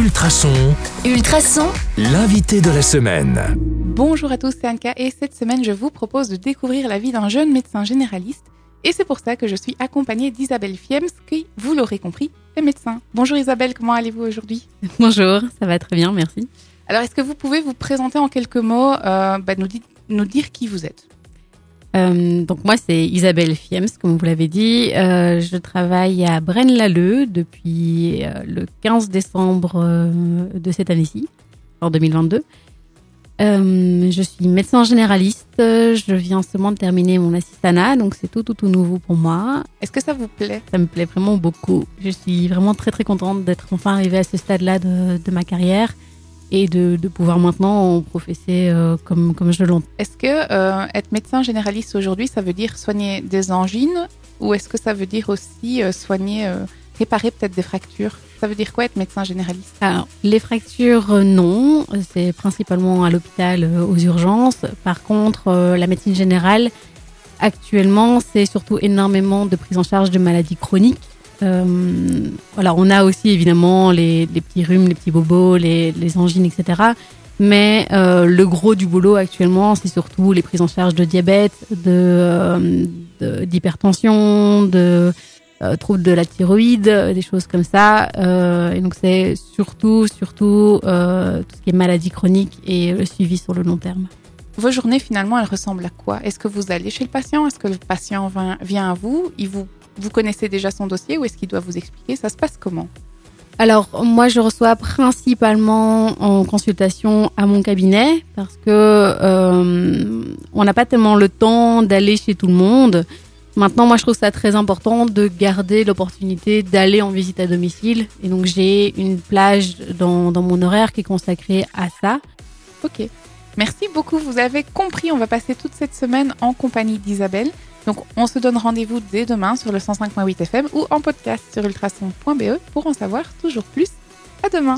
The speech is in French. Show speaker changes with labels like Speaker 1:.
Speaker 1: Ultrason,
Speaker 2: Ultrason,
Speaker 1: l'invité de la semaine.
Speaker 3: Bonjour à tous, c'est Anka et cette semaine je vous propose de découvrir la vie d'un jeune médecin généraliste et c'est pour ça que je suis accompagnée d'Isabelle Fiems qui, vous l'aurez compris, est médecin. Bonjour Isabelle, comment allez-vous aujourd'hui?
Speaker 4: Bonjour, ça va très bien, merci.
Speaker 3: Alors est-ce que vous pouvez vous présenter en quelques mots, euh, bah, nous dire qui vous êtes?
Speaker 4: Euh, donc moi c'est Isabelle Fiems, comme vous l'avez dit. Euh, je travaille à Braine-l'Alleud depuis euh, le 15 décembre de cette année-ci, en 2022. Euh, je suis médecin généraliste. Je viens seulement de terminer mon assistanat, donc c'est tout, tout, tout nouveau pour moi.
Speaker 3: Est-ce que ça vous plaît?
Speaker 4: Ça me plaît vraiment beaucoup. Je suis vraiment très, très contente d'être enfin arrivée à ce stade-là de, de ma carrière et de, de pouvoir maintenant professer euh, comme, comme je l'entends.
Speaker 3: Est-ce que euh, être médecin généraliste aujourd'hui, ça veut dire soigner des angines ou est-ce que ça veut dire aussi euh, soigner, euh, réparer peut-être des fractures? Ça veut dire quoi être médecin généraliste?
Speaker 4: Alors, les fractures, non. C'est principalement à l'hôpital, aux urgences. Par contre, la médecine générale, actuellement, c'est surtout énormément de prise en charge de maladies chroniques. Euh, on a aussi évidemment les, petits rhumes, les petits bobos, les, angines, etc. Mais euh, le gros du boulot actuellement, c'est surtout les prises en charge de diabète, euh, d'hypertension, de, euh, troubles de la thyroïde, des choses comme ça. Et donc c'est surtout, surtout tout ce qui est maladie chronique et le suivi sur le long terme.
Speaker 3: Vos journées, finalement, elles ressemblent à quoi? Est-ce que vous allez chez le patient? Est-ce que le patient vient à vous? Il vous Vous connaissez déjà son dossier ou est-ce qu'il doit vous expliquer Ça se passe comment
Speaker 4: Alors moi je reçois principalement en consultation à mon cabinet parce que euh, on n'a pas tellement le temps d'aller chez tout le monde. Maintenant, moi, je trouve ça très important de garder l'opportunité d'aller en visite à domicile. Et donc, j'ai une plage dans, dans mon horaire qui est consacrée à ça.
Speaker 3: Ok. Merci beaucoup. Vous avez compris, on va passer toute cette semaine en compagnie d'Isabelle. Donc, on se donne rendez-vous dès demain sur le 105.8 FM ou en podcast sur ultrason.be pour en savoir toujours plus. À demain.